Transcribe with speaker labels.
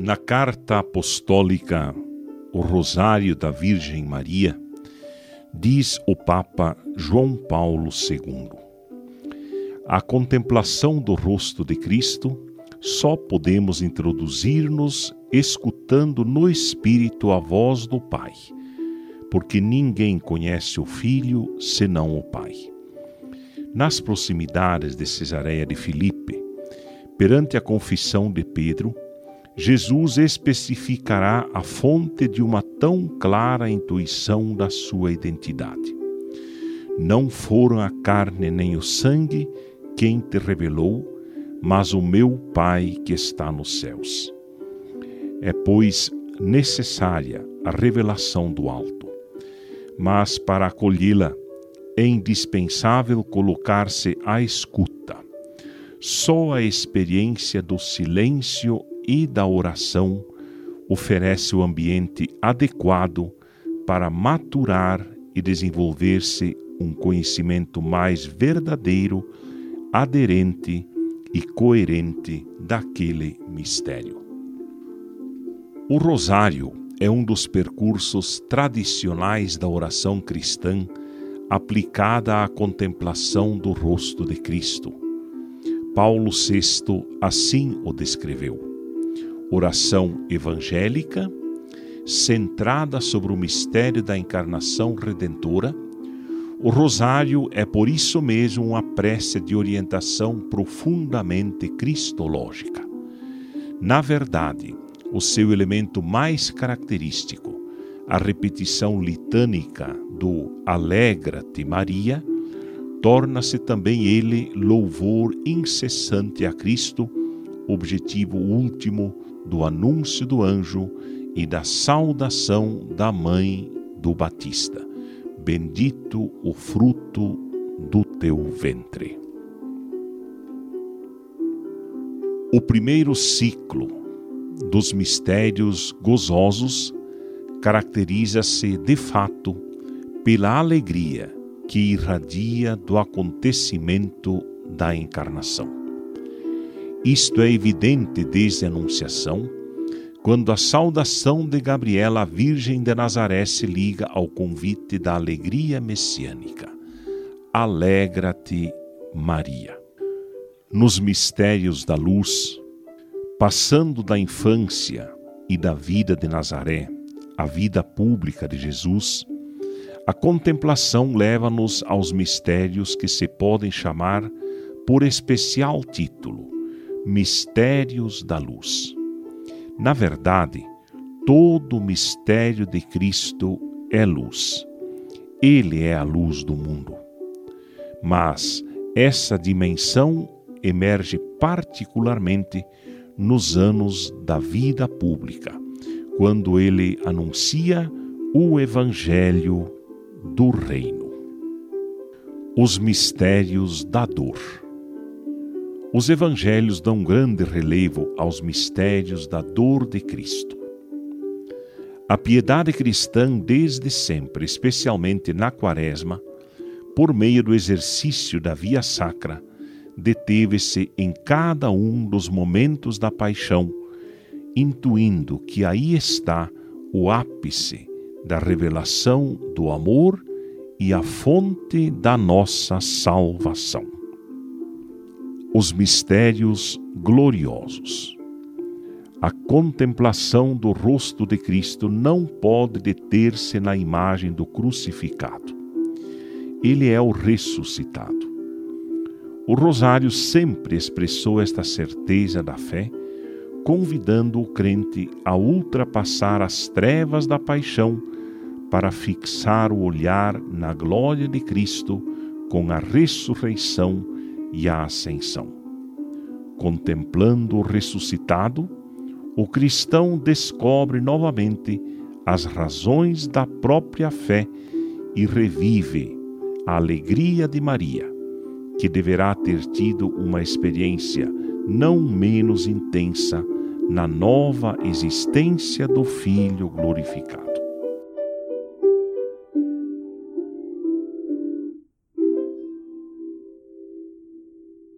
Speaker 1: Na carta apostólica O Rosário da Virgem Maria, diz o Papa João Paulo II: A contemplação do rosto de Cristo só podemos introduzir-nos escutando no Espírito a voz do Pai, porque ninguém conhece o Filho senão o Pai. Nas proximidades de Cesareia de Filipe, perante a confissão de Pedro, Jesus especificará a fonte de uma tão clara intuição da sua identidade. Não foram a carne nem o sangue quem te revelou, mas o meu Pai que está nos céus. É, pois, necessária a revelação do alto, mas para acolhê-la é indispensável colocar-se à escuta. Só a experiência do silêncio e da oração oferece o ambiente adequado para maturar e desenvolver-se um conhecimento mais verdadeiro, aderente e coerente daquele mistério. O rosário é um dos percursos tradicionais da oração cristã aplicada à contemplação do rosto de Cristo. Paulo VI assim o descreveu oração evangélica, centrada sobre o mistério da encarnação redentora, o rosário é por isso mesmo uma prece de orientação profundamente cristológica. Na verdade, o seu elemento mais característico, a repetição litânica do Alegra-te Maria, torna-se também ele louvor incessante a Cristo, objetivo último do anúncio do anjo e da saudação da mãe do Batista. Bendito o fruto do teu ventre. O primeiro ciclo dos mistérios gozosos caracteriza-se de fato pela alegria que irradia do acontecimento da encarnação. Isto é evidente desde a Anunciação, quando a saudação de Gabriela à Virgem de Nazaré se liga ao convite da alegria messiânica. Alegra-te, Maria. Nos mistérios da luz, passando da infância e da vida de Nazaré à vida pública de Jesus, a contemplação leva-nos aos mistérios que se podem chamar por especial título Mistérios da Luz. Na verdade, todo o mistério de Cristo é luz. Ele é a luz do mundo. Mas essa dimensão emerge particularmente nos anos da vida pública, quando ele anuncia o Evangelho do Reino. Os mistérios da dor. Os evangelhos dão grande relevo aos mistérios da dor de Cristo. A piedade cristã, desde sempre, especialmente na Quaresma, por meio do exercício da via sacra, deteve-se em cada um dos momentos da paixão, intuindo que aí está o ápice da revelação do amor e a fonte da nossa salvação os mistérios gloriosos. A contemplação do rosto de Cristo não pode deter-se na imagem do crucificado. Ele é o ressuscitado. O Rosário sempre expressou esta certeza da fé, convidando o crente a ultrapassar as trevas da paixão para fixar o olhar na glória de Cristo com a ressurreição e a ascensão. Contemplando o ressuscitado, o cristão descobre novamente as razões da própria fé e revive a alegria de Maria, que deverá ter tido uma experiência não menos intensa na nova existência do Filho glorificado.